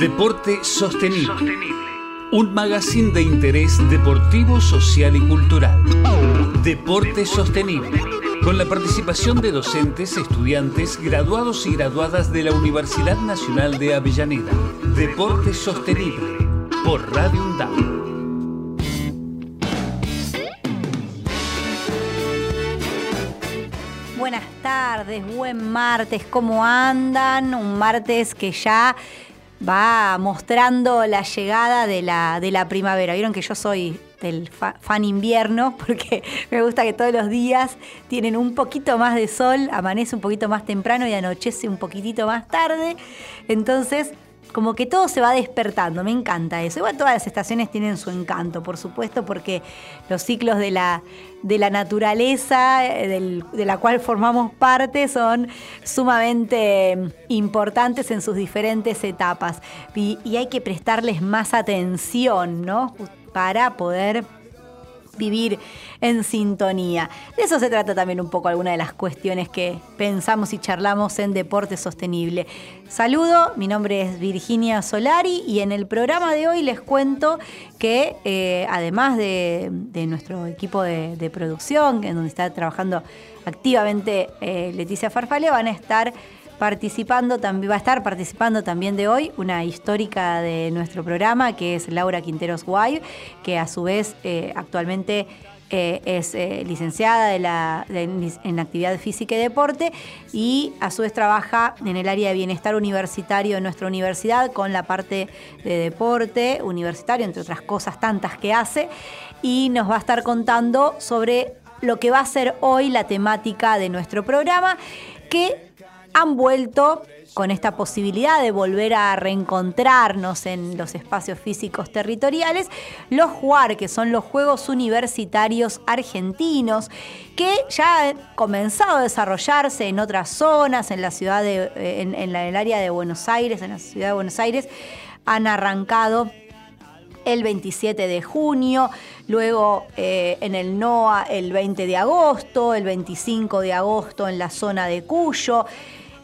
Deporte Sostenible. Un magazine de interés deportivo, social y cultural. Deporte Sostenible. Con la participación de docentes, estudiantes, graduados y graduadas de la Universidad Nacional de Avellaneda. Deporte Sostenible. Por Radio UNDAM. Buenas tardes, buen martes, ¿cómo andan? Un martes que ya va mostrando la llegada de la, de la primavera. Vieron que yo soy del fan invierno porque me gusta que todos los días tienen un poquito más de sol, amanece un poquito más temprano y anochece un poquitito más tarde. Entonces como que todo se va despertando, me encanta eso. Igual todas las estaciones tienen su encanto, por supuesto, porque los ciclos de la, de la naturaleza eh, de la cual formamos parte son sumamente importantes en sus diferentes etapas y, y hay que prestarles más atención, ¿no? Para poder vivir en sintonía. De eso se trata también un poco alguna de las cuestiones que pensamos y charlamos en Deporte Sostenible. Saludo, mi nombre es Virginia Solari y en el programa de hoy les cuento que eh, además de, nuestro equipo de, producción, en donde está trabajando activamente eh, Leticia Farfale, van a estar participando, también va a estar participando también de hoy una histórica de nuestro programa, que es Laura Quinteros Guay, que a su vez eh, actualmente eh, es eh, licenciada la, en actividad física y deporte y a su vez trabaja en el área de bienestar universitario de nuestra universidad con la parte de deporte universitario, entre otras cosas tantas que hace, y nos va a estar contando sobre lo que va a ser hoy la temática de nuestro programa, que han vuelto con esta posibilidad de volver a reencontrarnos en los espacios físicos territoriales, los JUAR, que son los Juegos Universitarios Argentinos, que ya han comenzado a desarrollarse en otras zonas, en la ciudad de, en, el área de Buenos Aires, en la ciudad de Buenos Aires, han arrancado el 27 de junio, luego eh, en el NOA el 20 de agosto, el 25 de agosto en la zona de Cuyo.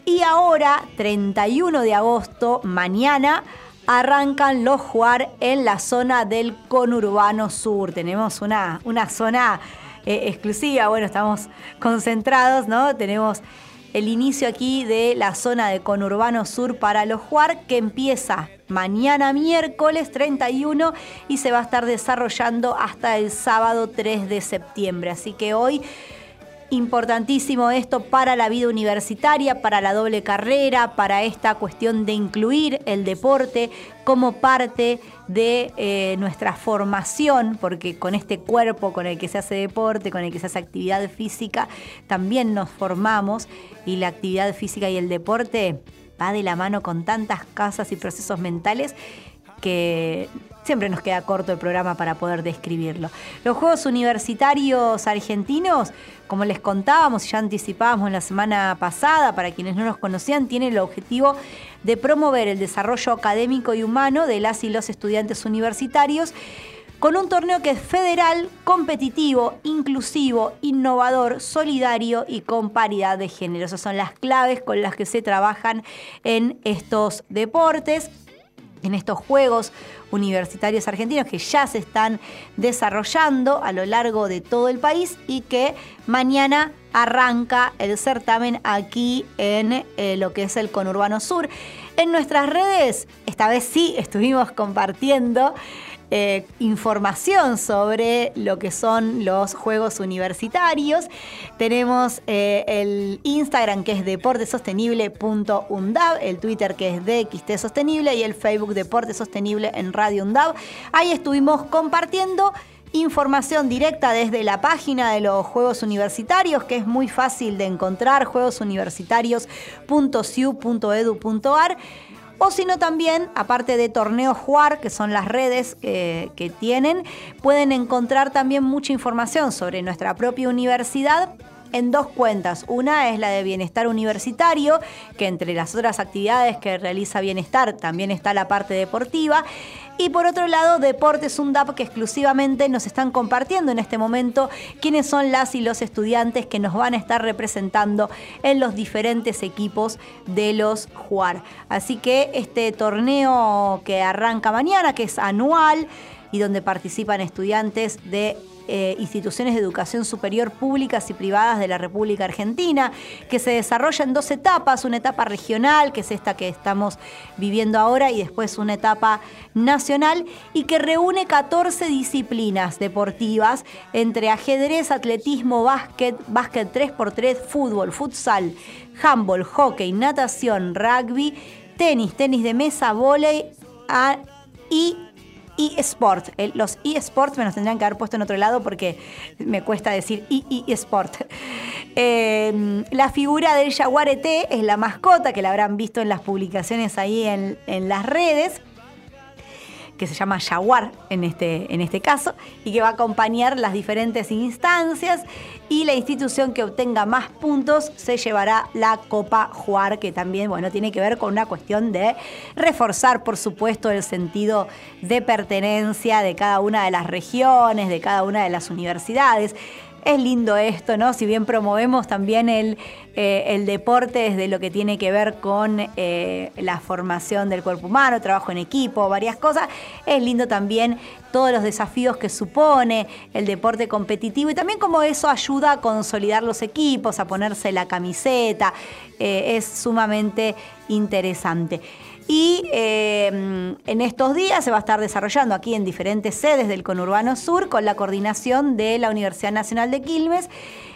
Y ahora, 31 de agosto, mañana, arrancan los jugar en la zona del conurbano sur. Tenemos una, una zona eh, exclusiva, bueno, estamos concentrados, ¿no? Tenemos el inicio aquí de la zona de conurbano sur para los jugar que empieza mañana miércoles 31 y se va a estar desarrollando hasta el sábado 3 de septiembre. Así que hoy Importantísimo esto para la vida universitaria, para la doble carrera, para esta cuestión de incluir el deporte como parte de eh, nuestra formación, porque con este cuerpo con el que se hace deporte, con el que se hace actividad física, también nos formamos y la actividad física y el deporte va de la mano con tantas casas y procesos mentales que siempre nos queda corto el programa para poder describirlo. Los Juegos Universitarios Argentinos, como les contábamos y ya anticipábamos la semana pasada, para quienes no los conocían, tienen el objetivo de promover el desarrollo académico y humano de las y los estudiantes universitarios con un torneo que es federal, competitivo, inclusivo, innovador, solidario y con paridad de género. Esas son las claves con las que se trabajan en estos deportes en estos Juegos Universitarios Argentinos que ya se están desarrollando a lo largo de todo el país y que mañana arranca el certamen aquí en eh, lo que es el Conurbano Sur. En nuestras redes, esta vez sí estuvimos compartiendo eh, información sobre lo que son los Juegos Universitarios. Tenemos eh, el Instagram que es deportesostenible.undab, el Twitter que es DXT Sostenible y el Facebook Deporte Sostenible en Radio Undab. Ahí estuvimos compartiendo información directa desde la página de los Juegos Universitarios, que es muy fácil de encontrar, juegosuniversitarios.ciu.edu.ar o sino también, aparte de Torneo Juar, que son las redes que tienen, pueden encontrar también mucha información sobre nuestra propia universidad en dos cuentas. Una es la de bienestar universitario, que entre las otras actividades que realiza bienestar también está la parte deportiva. Y por otro lado, Deportes UNDAP, que exclusivamente nos están compartiendo en este momento quiénes son las y los estudiantes que nos van a estar representando en los diferentes equipos de los Juar. Así que este torneo que arranca mañana, que es anual y donde participan estudiantes de eh, instituciones de educación superior públicas y privadas de la República Argentina, que se desarrolla en dos etapas, una etapa regional, que es esta que estamos viviendo ahora, y después una etapa nacional, y que reúne 14 disciplinas deportivas entre ajedrez, atletismo, básquet, básquet 3x3, fútbol, futsal, handball, hockey, natación, rugby, tenis, tenis de mesa, volei y eSport. Los eSports me los tendrían que haber puesto en otro lado porque me cuesta decir eSport. Eh, la figura del jaguarete es la mascota que la habrán visto en las publicaciones ahí en las redes que se llama Jaguar en este, en este caso, y que va a acompañar las diferentes instancias y la institución que obtenga más puntos se llevará la Copa Juar, que también bueno, tiene que ver con una cuestión de reforzar, por supuesto, el sentido de pertenencia de cada una de las regiones, de cada una de las universidades. Es lindo esto, ¿no? Si bien promovemos también el, eh, deporte desde lo que tiene que ver con eh, la formación del cuerpo humano, trabajo en equipo, varias cosas, es lindo también todos los desafíos que supone el deporte competitivo y también cómo eso ayuda a consolidar los equipos, a ponerse la camiseta. Eh, es sumamente interesante. Y eh, en estos días se va a estar desarrollando aquí en diferentes sedes del Conurbano Sur con la coordinación de la Universidad Nacional de Quilmes.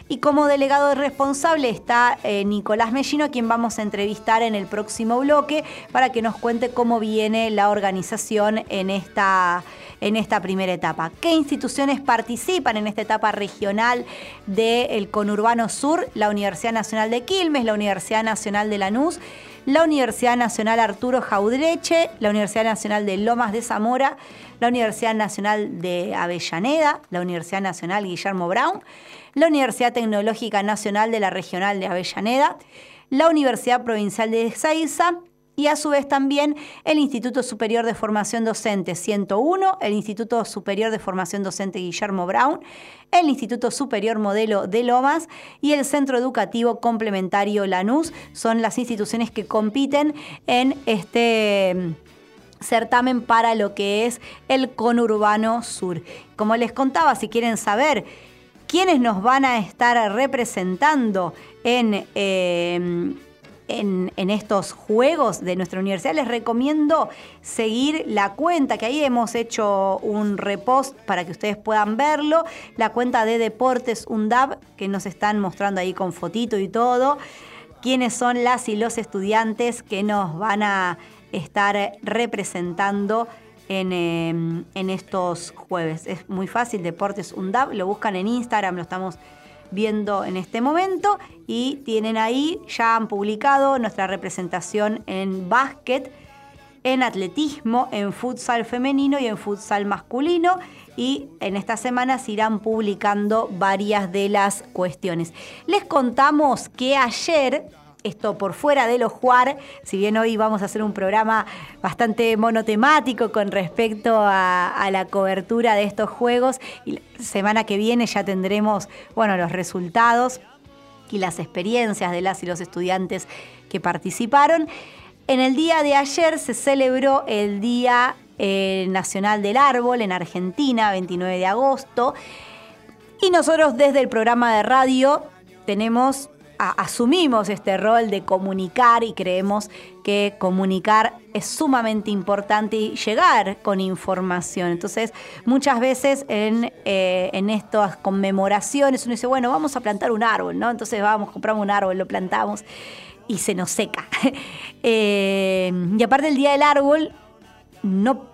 Y como delegado responsable está eh, Nicolás Mellino, a quien vamos a entrevistar en el próximo bloque para que nos cuente cómo viene la organización en esta, en esta primera etapa. ¿Qué instituciones participan en esta etapa regional del Conurbano Sur? La Universidad Nacional de Quilmes, la Universidad Nacional de Lanús la Universidad Nacional Arturo Jaudreche, la Universidad Nacional de Lomas de Zamora, la Universidad Nacional de Avellaneda, la Universidad Nacional Guillermo Brown, la Universidad Tecnológica Nacional de la Regional de Avellaneda, la Universidad Provincial de Ezeiza, y a su vez también el Instituto Superior de Formación Docente 101, el Instituto Superior de Formación Docente Guillermo Brown, el Instituto Superior Modelo de Lomas y el Centro Educativo Complementario Lanús. Son las instituciones que compiten en este mm, certamen para lo que es el conurbano sur. Como les contaba, si quieren saber quiénes nos van a estar representando en... Eh, en, estos juegos de nuestra universidad, les recomiendo seguir la cuenta, que ahí hemos hecho un repost para que ustedes puedan verlo, la cuenta de Deportes UNDAB, que nos están mostrando ahí con fotito y todo, quiénes son las y los estudiantes que nos van a estar representando en, em, en estos jueves. Es muy fácil, Deportes UNDAB, lo buscan en Instagram, lo estamos viendo en este momento y tienen ahí, ya han publicado nuestra representación en básquet, en atletismo, en futsal femenino y en futsal masculino y en estas semanas irán publicando varias de las cuestiones. Les contamos que ayer esto por fuera de los Juar, si bien hoy vamos a hacer un programa bastante monotemático con respecto a, la cobertura de estos juegos, y la semana que viene ya tendremos, bueno, los resultados y las experiencias de las y los estudiantes que participaron. En el día de ayer se celebró el Día eh, Nacional del Árbol en Argentina, 29 de agosto, y nosotros desde el programa de radio tenemos asumimos este rol de comunicar y creemos que comunicar es sumamente importante y llegar con información. Entonces, muchas veces en, eh, en estas conmemoraciones uno dice, bueno, vamos a plantar un árbol, ¿no? Entonces vamos, compramos un árbol, lo plantamos y se nos seca. Eh, y aparte el Día del Árbol no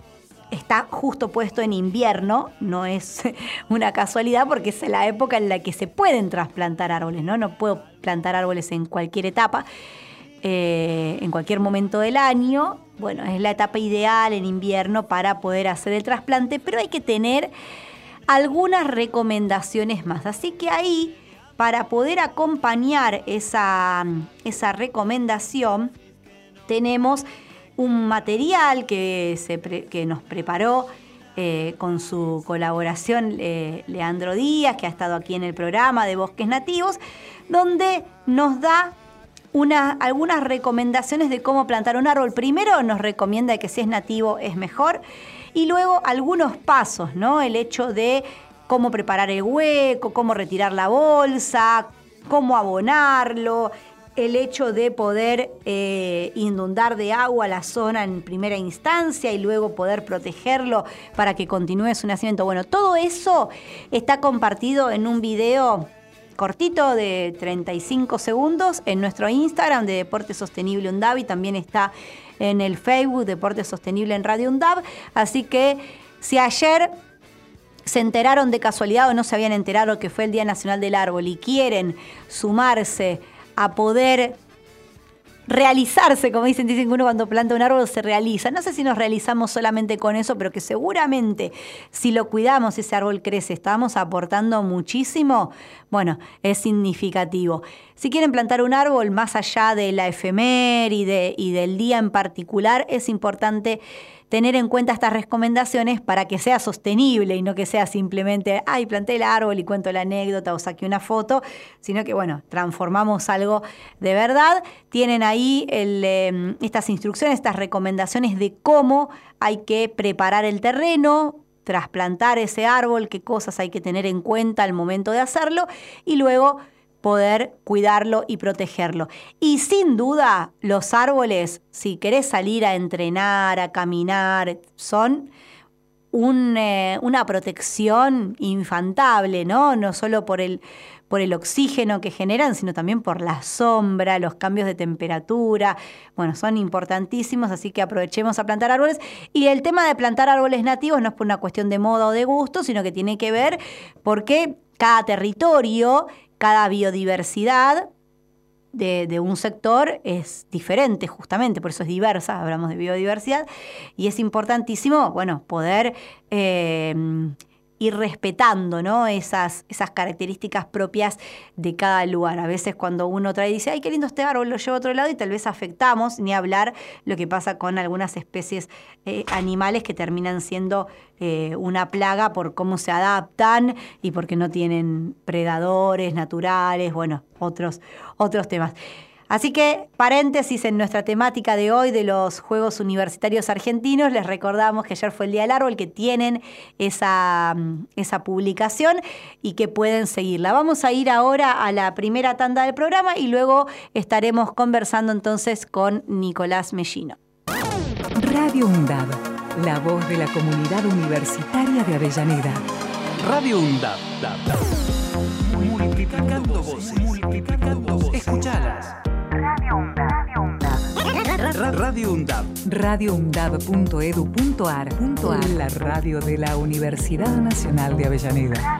está justo puesto en invierno, no es una casualidad porque es la época en la que se pueden trasplantar árboles, ¿no? No puedo plantar árboles en cualquier etapa, eh, en cualquier momento del año. Bueno, es la etapa ideal en invierno para poder hacer el trasplante, pero hay que tener algunas recomendaciones más. Así que ahí para poder acompañar esa, esa recomendación, tenemos un material que, se que nos preparó eh, con su colaboración eh, Leandro Díaz, que ha estado aquí en el programa de Bosques Nativos, donde nos da algunas recomendaciones de cómo plantar un árbol. Primero nos recomienda que si es nativo es mejor y luego algunos pasos, ¿no? El hecho de cómo preparar el hueco, cómo retirar la bolsa, cómo abonarlo, el hecho de poder eh, inundar de agua la zona en primera instancia y luego poder protegerlo para que continúe su nacimiento. Bueno, todo eso está compartido en un video cortito de 35 segundos en nuestro Instagram de Deporte Sostenible UNDAV y también está en el Facebook Deporte Sostenible en Radio UNDAV. Así que si ayer se enteraron de casualidad o no se habían enterado que fue el Día Nacional del Árbol y quieren sumarse a poder realizarse, como dicen, dicen que uno cuando planta un árbol se realiza. No sé si nos realizamos solamente con eso, pero que seguramente si lo cuidamos, ese árbol crece, estamos aportando muchísimo, bueno, es significativo. Si quieren plantar un árbol más allá de la efeméride y del día en particular, es importante tener en cuenta estas recomendaciones para que sea sostenible y no que sea simplemente, ay, planté el árbol y cuento la anécdota o saqué una foto, sino que, bueno, transformamos algo de verdad. Tienen ahí em, estas instrucciones, estas recomendaciones de cómo hay que preparar el terreno, trasplantar ese árbol, qué cosas hay que tener en cuenta al momento de hacerlo y luego poder cuidarlo y protegerlo. Y sin duda, los árboles, si querés salir a entrenar, a caminar, son eh, una protección infantable, ¿no? No solo por el, por el oxígeno que generan, sino también por la sombra, los cambios de temperatura. Bueno, son importantísimos, así que aprovechemos a plantar árboles. Y el tema de plantar árboles nativos no es por una cuestión de moda o de gusto, sino que tiene que ver porque cada territorio cada biodiversidad de, un sector es diferente, justamente, por eso es diversa, hablamos de biodiversidad, y es importantísimo, bueno, poder eh, ir respetando ¿no? esas, esas características propias de cada lugar. A veces cuando uno trae y dice, ay, qué lindo este árbol, lo llevo a otro lado y tal vez afectamos, ni hablar lo que pasa con algunas especies eh, animales que terminan siendo eh, una plaga por cómo se adaptan y porque no tienen predadores naturales, bueno, otros, otros temas. Así que, paréntesis en nuestra temática de hoy de los Juegos Universitarios Argentinos, les recordamos que ayer fue el Día del Árbol, que tienen esa, mm, esa publicación y que pueden seguirla. Vamos a ir ahora a la primera tanda del programa y luego estaremos conversando entonces con Nicolás Mellino. Radio UNDAB, la voz de la comunidad universitaria de Avellaneda. Radio UNDAB. Multiplicando voces, multiplicando voces. Escuchalas. Radio UNDAB. radioundab.edu.ar. La radio de la Universidad Nacional de Avellaneda.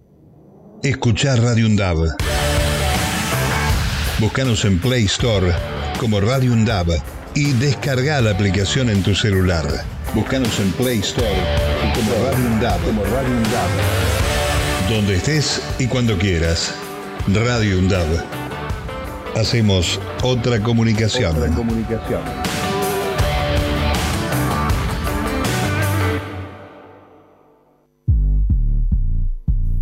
Escuchar Radio Undab. Búscanos en Play Store como Radio Undab y descarga la aplicación en tu celular. Búscanos en Play Store como Radio Undab. Como Radio Donde estés y cuando quieras. Radio Undab. Hacemos otra comunicación. Otra comunicación.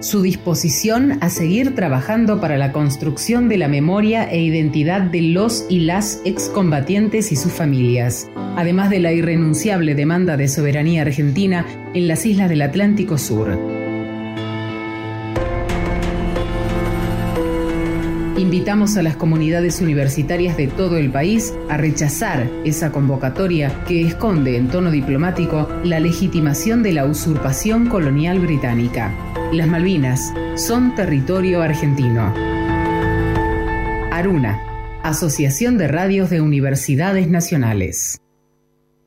su disposición a seguir trabajando para la construcción de la memoria e identidad de los y las excombatientes y sus familias, además de la irrenunciable demanda de soberanía argentina en las islas del Atlántico Sur. Invitamos a las comunidades universitarias de todo el país a rechazar esa convocatoria que esconde en tono diplomático la legitimación de la usurpación colonial británica. Las Malvinas son territorio argentino. Aruna, Asociación de Radios de Universidades Nacionales.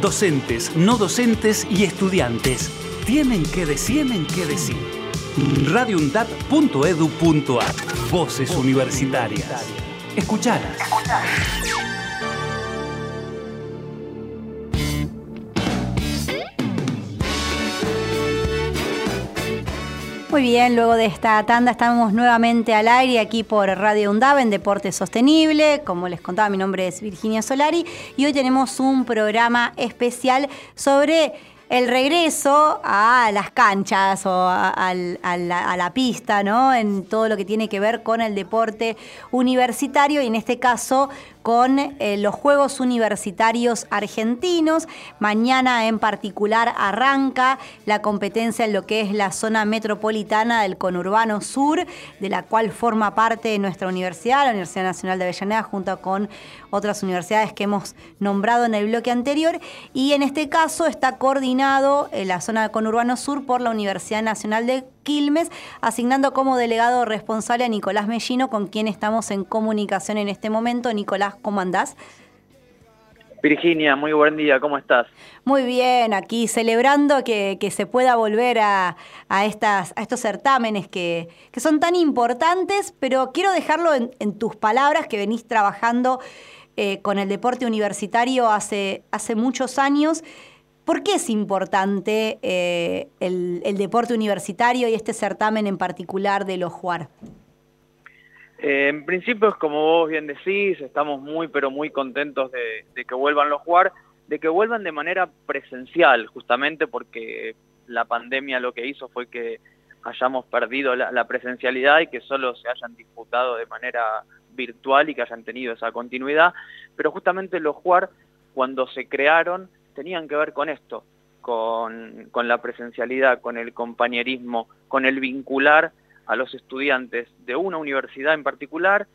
docentes, no docentes y estudiantes tienen que decir, tienen que decir. Voces universitarias. Escuchalas. Muy bien, luego de esta tanda estamos nuevamente al aire aquí por Radio UNDAV en Deporte Sostenible. Como les contaba, mi nombre es Virginia Solari y hoy tenemos un programa especial sobre el regreso a las canchas o a, la, pista, ¿no? En todo lo que tiene que ver con el deporte universitario y en este caso con eh, los Juegos Universitarios Argentinos. Mañana en particular arranca la competencia en lo que es la zona metropolitana del conurbano sur, de la cual forma parte nuestra universidad, la Universidad Nacional de Avellaneda, junto con otras universidades que hemos nombrado en el bloque anterior. Y en este caso está coordinado en la zona del conurbano sur por la Universidad Nacional de Quilmes, asignando como delegado responsable a Nicolás Mellino, con quien estamos en comunicación en este momento. Nicolás, ¿cómo andás? Virginia, muy buen día, ¿cómo estás? Muy bien, aquí celebrando que, se pueda volver a, estas, a estos certámenes que, son tan importantes, pero quiero dejarlo en, tus palabras que venís trabajando eh, con el deporte universitario hace, hace muchos años. ¿Por qué es importante eh, el, deporte universitario y este certamen en particular de los Juar? Eh, en principio es como vos bien decís, estamos muy pero muy contentos de, que vuelvan los Juar, de que vuelvan de manera presencial, justamente porque la pandemia lo que hizo fue que hayamos perdido la, la presencialidad y que solo se hayan disputado de manera virtual y que hayan tenido esa continuidad, pero justamente los Juar cuando se crearon tenían que ver con esto, con, la presencialidad, con el compañerismo, con el vincular a los estudiantes de una universidad en particular,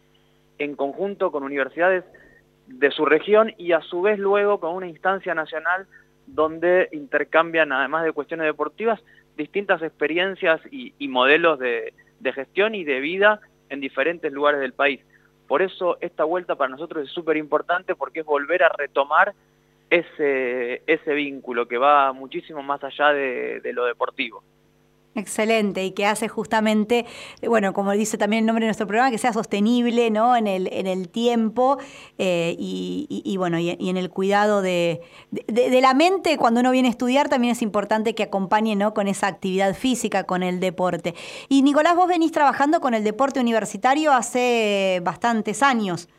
en conjunto con universidades de su región y a su vez luego con una instancia nacional donde intercambian, además de cuestiones deportivas, distintas experiencias y, modelos de, de, gestión y de vida en diferentes lugares del país. Por eso esta vuelta para nosotros es súper importante porque es volver a retomar ese, ese vínculo que va muchísimo más allá de, lo deportivo. Excelente, y que hace justamente, bueno, como dice también el nombre de nuestro programa, que sea sostenible ¿no? en, el, en el tiempo eh, y, bueno, y, en el cuidado de, de, la mente. Cuando uno viene a estudiar, también es importante que acompañe ¿no? con esa actividad física, con el deporte. Y Nicolás, vos venís trabajando con el deporte universitario hace bastantes años.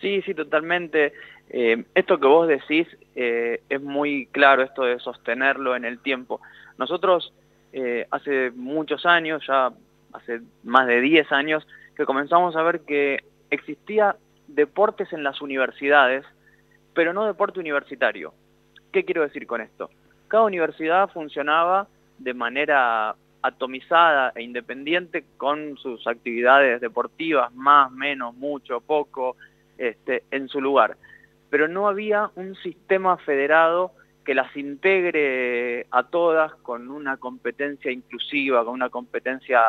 Sí, sí, totalmente. Eh, esto que vos decís eh, es muy claro, esto de sostenerlo en el tiempo. Nosotros eh, hace muchos años, ya hace más de 10 años, que comenzamos a ver que existía deportes en las universidades, pero no deporte universitario. ¿Qué quiero decir con esto? Cada universidad funcionaba de manera atomizada e independiente con sus actividades deportivas, más, menos, mucho, poco, este, en su lugar pero no había un sistema federado que las integre a todas con una competencia inclusiva, con una competencia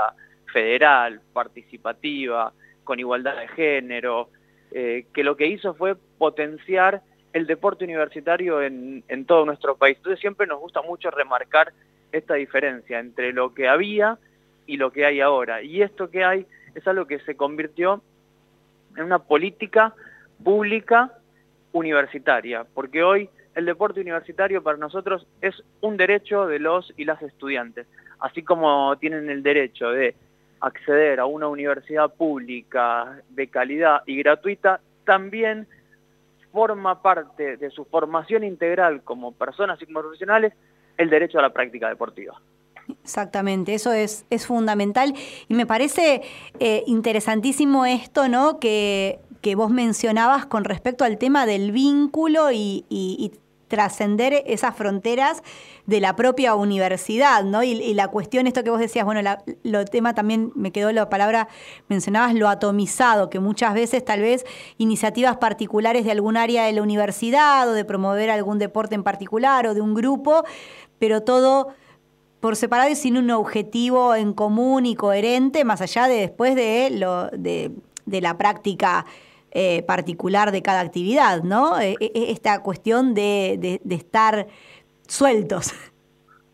federal, participativa, con igualdad de género, eh, que lo que hizo fue potenciar el deporte universitario en, en todo nuestro país. Entonces siempre nos gusta mucho remarcar esta diferencia entre lo que había y lo que hay ahora. Y esto que hay es algo que se convirtió en una política pública universitaria, porque hoy el deporte universitario para nosotros es un derecho de los y las estudiantes, así como tienen el derecho de acceder a una universidad pública de calidad y gratuita, también forma parte de su formación integral como personas y como profesionales el derecho a la práctica deportiva. Exactamente, eso es, es fundamental y me parece eh, interesantísimo esto, ¿no? Que, que, vos mencionabas con respecto al tema del vínculo y, trascender esas fronteras de la propia universidad, ¿no? Y, la cuestión, esto que vos decías, bueno, lo tema también me quedó la palabra, mencionabas lo atomizado, que muchas veces tal vez iniciativas particulares de algún área de la universidad o de promover algún deporte en particular o de un grupo, pero todo por separado y sin un objetivo en común y coherente, más allá de después de, lo, de, la práctica eh, particular de cada actividad, ¿no? E, e, esta cuestión de, estar sueltos.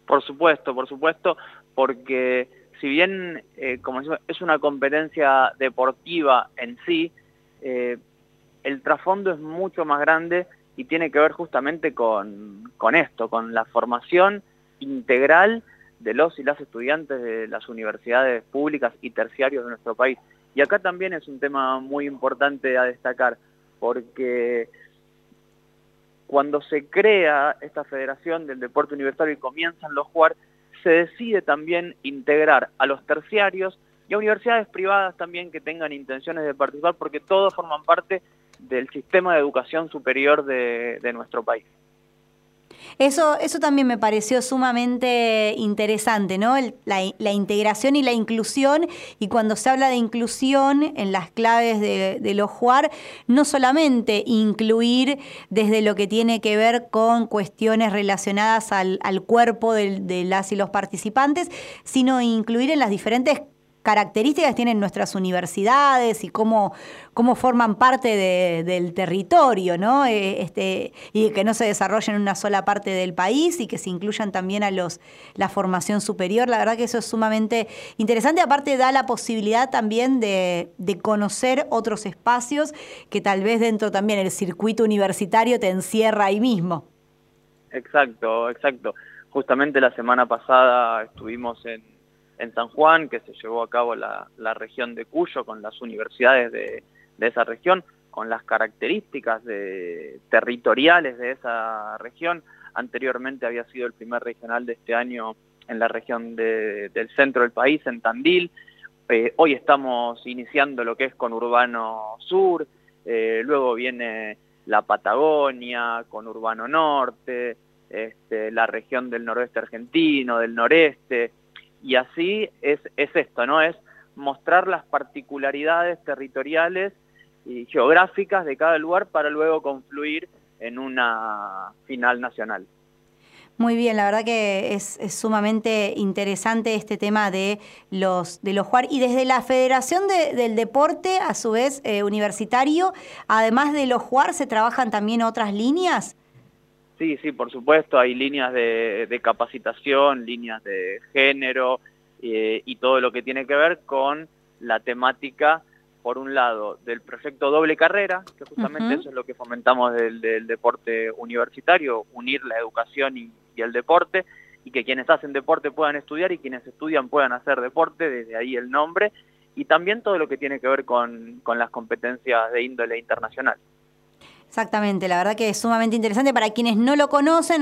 Por supuesto, por supuesto, porque si bien, eh, como es una competencia deportiva en sí, eh, el trasfondo es mucho más grande y tiene que ver justamente con esto, con la formación integral de los y las estudiantes de las universidades públicas y terciarios de nuestro país. Y acá también es un tema muy importante a destacar, porque cuando se crea esta federación del deporte universitario y comienzan los jugar, se decide también integrar a los terciarios y a universidades privadas también que tengan intenciones de participar, porque todos forman parte del sistema de educación superior de, de nuestro país. Eso, eso también me pareció sumamente interesante, ¿no? la, integración y la inclusión. Y cuando se habla de inclusión en las claves de, de jugar, no solamente incluir desde lo que tiene que ver con cuestiones relacionadas al, cuerpo de, de las y los participantes, sino incluir en las diferentes características tienen nuestras universidades y cómo, cómo forman parte del territorio, ¿no? Eh, este, y que no se desarrollen en una sola parte del país y que se incluyan también a los la formación superior. La verdad que eso es sumamente interesante. Aparte da la posibilidad también de, conocer otros espacios que tal vez dentro también el circuito universitario te encierra ahí mismo. Exacto, exacto. Justamente la semana pasada estuvimos en en San Juan, que se llevó a cabo la, región de Cuyo con las universidades de, esa región, con las características de, territoriales de esa región. Anteriormente había sido el primer regional de este año en la región del centro del país, en Tandil. Eh, hoy estamos iniciando lo que es con Urbano Sur, eh, luego viene la Patagonia, con Urbano Norte, este, la región del noroeste argentino, del noreste, y así es, es esto, ¿no? Es mostrar las particularidades territoriales y geográficas de cada lugar para luego confluir en una final nacional. Muy bien, la verdad que es, sumamente interesante este tema de los de los jugar y desde la Federación del Deporte, a su vez eh, universitario, además de los jugar, se trabajan también otras líneas. Sí, sí, por supuesto, hay líneas de, capacitación, líneas de género eh, y todo lo que tiene que ver con la temática, por un lado, del proyecto Doble Carrera, que justamente eso es lo que fomentamos del, deporte universitario, unir la educación y, el deporte, y que quienes hacen deporte puedan estudiar y quienes estudian puedan hacer deporte, desde ahí el nombre, y también todo lo que tiene que ver con las competencias de índole internacional. Exactamente, la verdad que es sumamente interesante. Para quienes no lo conocen,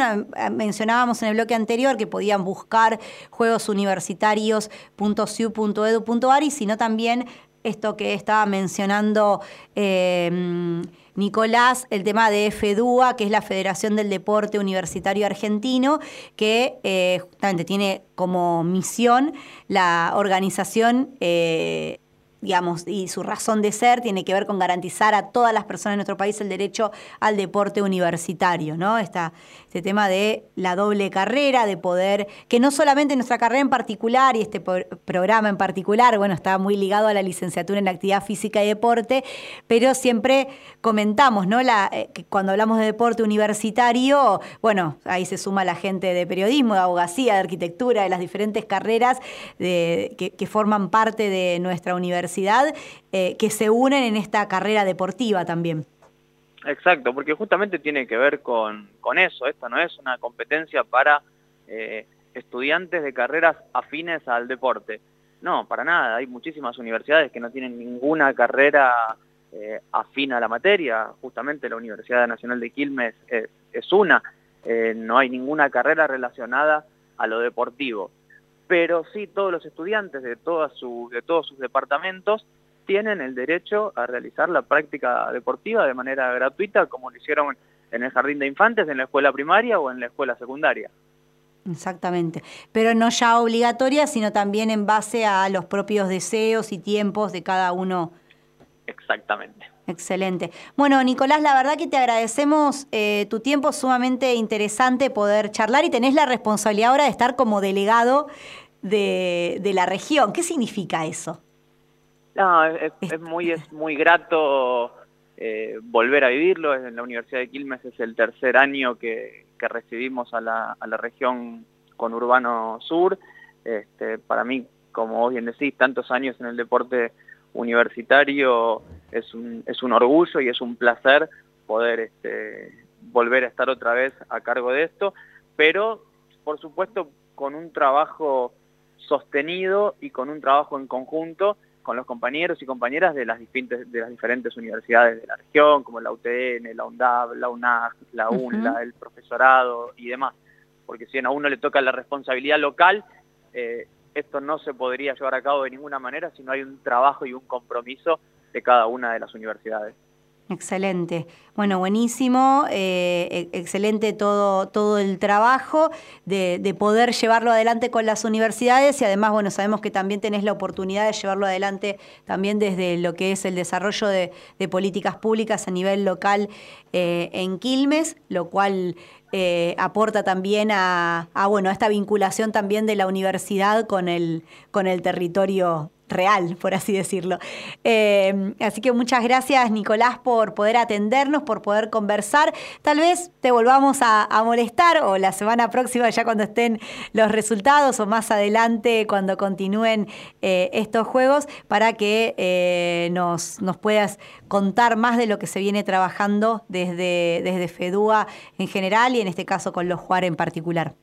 mencionábamos en el bloque anterior que podían buscar juegosuniversitarios.ciu.edu.ar y sino también esto que estaba mencionando eh, Nicolás, el tema de FEDUA, que es la Federación del Deporte Universitario Argentino, que eh, justamente tiene como misión la organización. Eh, digamos, y su razón de ser tiene que ver con garantizar a todas las personas de nuestro país el derecho al deporte universitario, ¿no? Esta, este tema de la doble carrera, de poder, que no solamente nuestra carrera en particular y este programa en particular, bueno, está muy ligado a la licenciatura en actividad física y deporte, pero siempre comentamos, ¿no? Eh, cuando hablamos de deporte universitario, bueno, ahí se suma la gente de periodismo, de abogacía, de arquitectura, de las diferentes carreras que forman parte de nuestra universidad eh, que se unen en esta carrera deportiva también. Exacto, porque justamente tiene que ver con, eso. Esta no es una competencia para eh, estudiantes de carreras afines al deporte. No, para nada. Hay muchísimas universidades que no tienen ninguna carrera eh, afín a la materia. Justamente la Universidad Nacional de Quilmes es, una. no hay ninguna carrera relacionada a lo deportivo pero sí todos los estudiantes de, su, de todos sus departamentos tienen el derecho a realizar la práctica deportiva de manera gratuita, como lo hicieron en el jardín de infantes, en la escuela primaria o en la escuela secundaria. Exactamente, pero no ya obligatoria, sino también en base a los propios deseos y tiempos de cada uno. Exactamente. Excelente. Bueno, Nicolás, la verdad que te agradecemos eh, tu tiempo, sumamente interesante poder charlar y tenés la responsabilidad ahora de estar como delegado de, la región. ¿Qué significa eso? No, es, muy, es muy grato eh, volver a vivirlo. En la Universidad de Quilmes es el tercer año que, recibimos a la, a la región conurbano sur. Este, para mí, como vos bien decís, tantos años en el deporte universitario es un, es un orgullo y es un placer poder este, volver a estar otra vez a cargo de esto, pero por supuesto con un trabajo sostenido y con un trabajo en conjunto con los compañeros y compañeras de las, diferentes, de las diferentes universidades de la región, como la UTN, la UNDAB, la UNAG, la UNLA, el profesorado y demás. Porque si a uno le toca la responsabilidad local, eh, esto no se podría llevar a cabo de ninguna manera si no hay un trabajo y un compromiso de cada una de las universidades. Excelente. Bueno, buenísimo, eh, e-, excelente todo, todo el trabajo de, poder llevarlo adelante con las universidades y además, bueno, sabemos que también tenés la oportunidad de llevarlo adelante también desde lo que es el desarrollo de, políticas públicas a nivel local eh, en Quilmes, lo cual eh, aporta también a, bueno, a esta vinculación también de la universidad con el, con el territorio real, por así decirlo. Eh, así que muchas gracias, Nicolás, por poder atendernos, por poder conversar. Tal vez te volvamos a, molestar o la semana próxima, ya cuando estén los resultados, o más adelante, cuando continúen eh, estos juegos, para que nos, nos puedas contar más de lo que se viene trabajando desde, desde FEDUA en general y en este caso con los Juar en particular.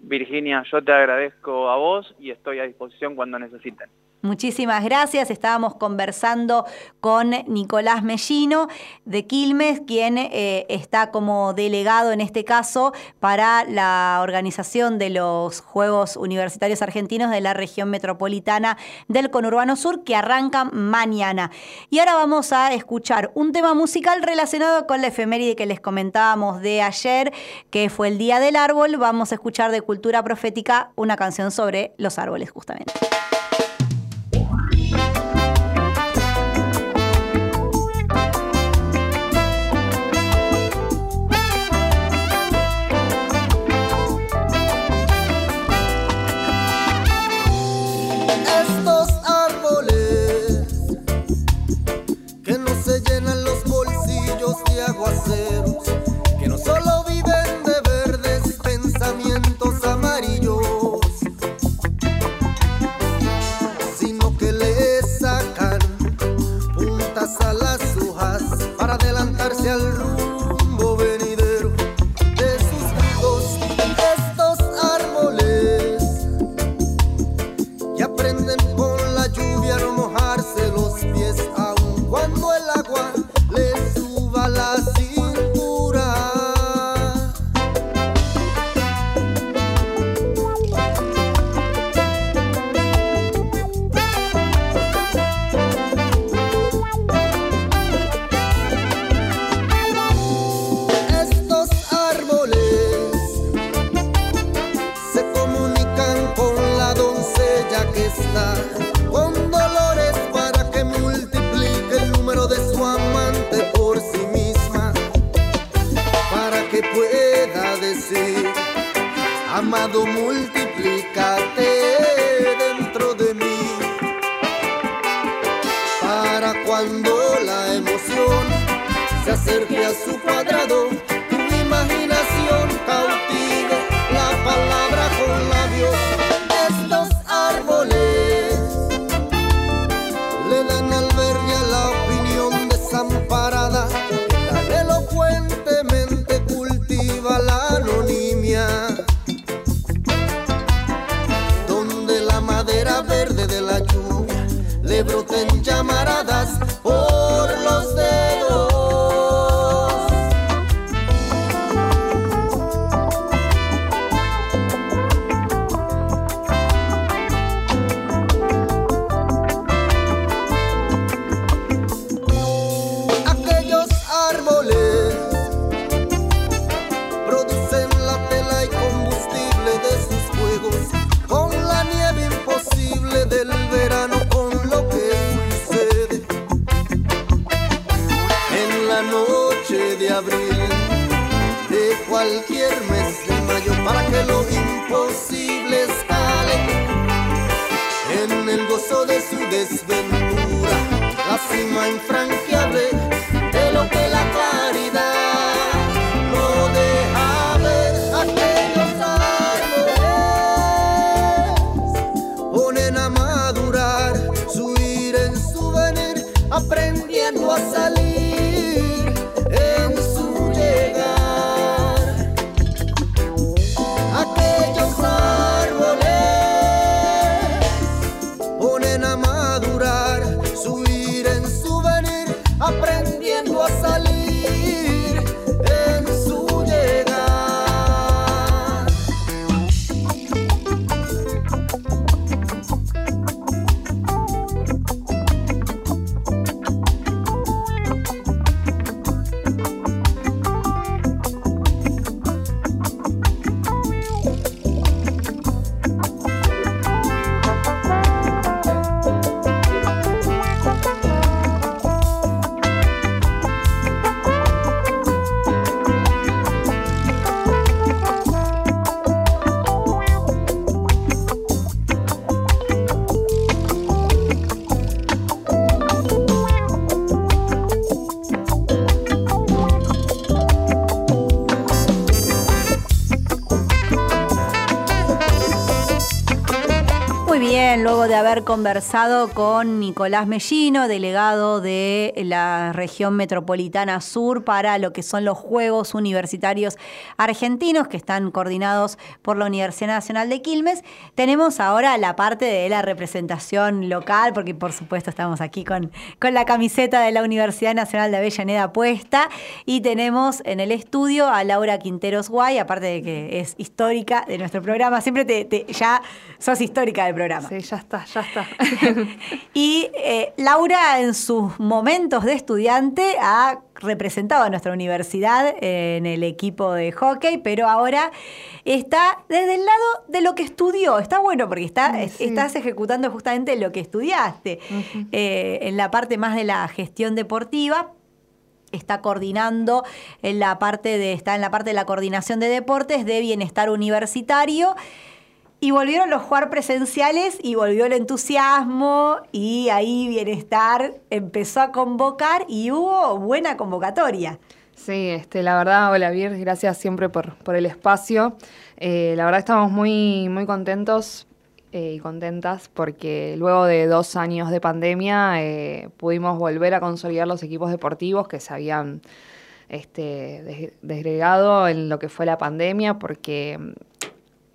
Virginia, yo te agradezco a vos y estoy a disposición cuando necesiten. Muchísimas gracias. Estábamos conversando con Nicolás Mellino de Quilmes, quien eh, está como delegado en este caso para la organización de los Juegos Universitarios Argentinos de la región metropolitana del Conurbano Sur, que arrancan mañana. Y ahora vamos a escuchar un tema musical relacionado con la efeméride que les comentábamos de ayer, que fue el Día del Árbol. Vamos a escuchar de Cultura Profética una canción sobre los árboles, justamente. Haber conversado con Nicolás Mellino, delegado de la región metropolitana sur para lo que son los Juegos Universitarios Argentinos, que están coordinados por la Universidad Nacional de Quilmes, tenemos ahora la parte de la representación local, porque por supuesto estamos aquí con, con la camiseta de la Universidad Nacional de Avellaneda puesta, y tenemos en el estudio a Laura Quinteros Guay, aparte de que es histórica de nuestro programa, siempre te, te- ya sos histórica del programa. Sí, ya está, ya está. Y eh, Laura en sus momentos de estudiante ha representado a nuestra universidad en el equipo de hockey, pero ahora está desde el lado de lo que estudió. Está bueno porque está, sí. estás ejecutando justamente lo que estudiaste eh, en la parte más de la gestión deportiva está coordinando en la parte de está en la parte de la coordinación de deportes de bienestar universitario y volvieron los jugar presenciales y volvió el entusiasmo y ahí bienestar empezó a convocar y hubo buena convocatoria. Sí, este, la verdad, hola Vir, gracias siempre por, por el espacio. Eh, la verdad estamos muy, muy contentos eh, y contentas porque luego de dos años de pandemia eh, pudimos volver a consolidar los equipos deportivos que se habían este, des- desgregado en lo que fue la pandemia porque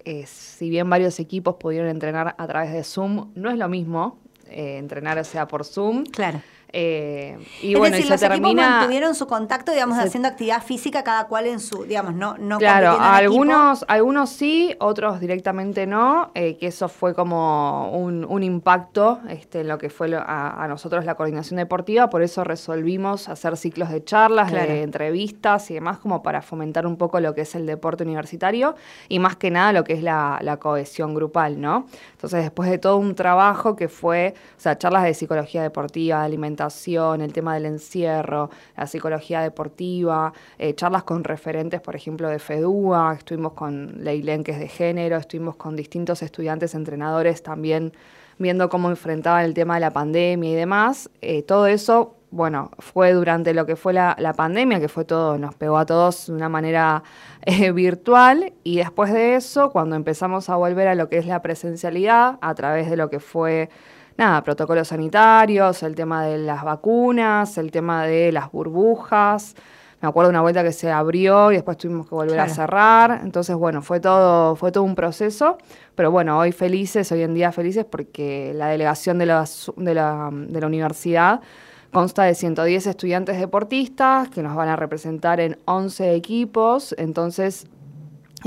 eh, si bien varios equipos pudieron entrenar a través de Zoom, no es lo mismo eh, entrenar o sea por Zoom. Claro. Eh, y es bueno, decir, y los se equipos termina... mantuvieron su contacto, digamos, se- haciendo actividad física cada cual en su, digamos, no, no Claro, equipo. algunos, algunos sí, otros directamente no, eh, que eso fue como un, un impacto este, en lo que fue lo- a, a nosotros la coordinación deportiva, por eso resolvimos hacer ciclos de charlas, Claro. de entrevistas y demás, como para fomentar un poco lo que es el deporte universitario y más que nada lo que es la, la cohesión grupal, ¿no? Entonces, después de todo un trabajo que fue, o sea, charlas de psicología deportiva, de el tema del encierro, la psicología deportiva, eh, charlas con referentes, por ejemplo, de FEDUA, estuvimos con Leilen, que es de género, estuvimos con distintos estudiantes, entrenadores también viendo cómo enfrentaban el tema de la pandemia y demás. Eh, todo eso, bueno, fue durante lo que fue la, pandemia, que fue todo, nos pegó a todos de una manera eh, virtual, y después de eso, cuando empezamos a volver a lo que es la presencialidad, a través de lo que fue nada, protocolos sanitarios, el tema de las vacunas, el tema de las burbujas, me acuerdo de una vuelta que se abrió y después tuvimos que volver a cerrar. Entonces, bueno, fue todo, fue todo un proceso. Pero bueno, hoy felices, hoy en día felices porque la delegación de, la, de la, de la universidad consta de 110 estudiantes deportistas que nos van a representar en 11 equipos. Entonces,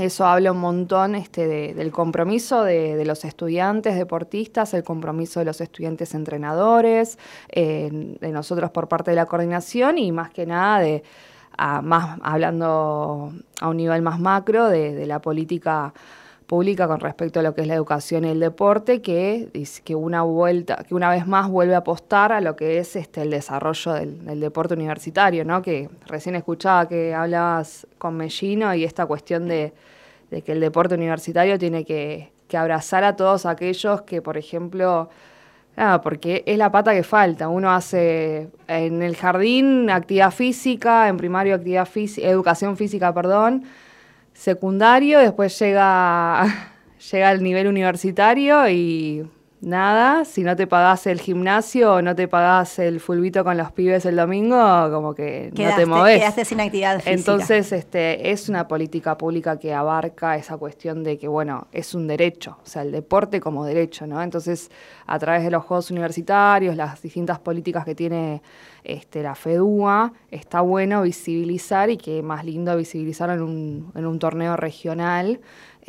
eso habla un montón este, del compromiso de, los estudiantes deportistas, el compromiso de los estudiantes entrenadores, de nosotros por parte de la coordinación y más que nada de, más hablando a un nivel más macro de, la política pública con respecto a lo que es la educación y el deporte, que, que una vuelta, que una vez más vuelve a apostar a lo que es este el desarrollo del, deporte universitario, ¿no? Que recién escuchaba que hablabas con Mellino y esta cuestión de, que el deporte universitario tiene que, que abrazar a todos aquellos que, por ejemplo, Ah, porque es la pata que falta. Uno hace en el jardín actividad física, en primario actividad física, educación física, perdón, secundario, después llega, llega al nivel universitario y nada, si no te pagás el gimnasio o no te pagás el fulbito con los pibes el domingo, como que no te movés. Quedaste sin actividad física. Entonces, este, es una política pública que abarca esa cuestión de que, bueno, es un derecho, o sea, el deporte como derecho, ¿no? Entonces, a través de los Juegos Universitarios, las distintas políticas que tiene este, la FEDUA, está bueno visibilizar y que más lindo visibilizar en un, en un torneo regional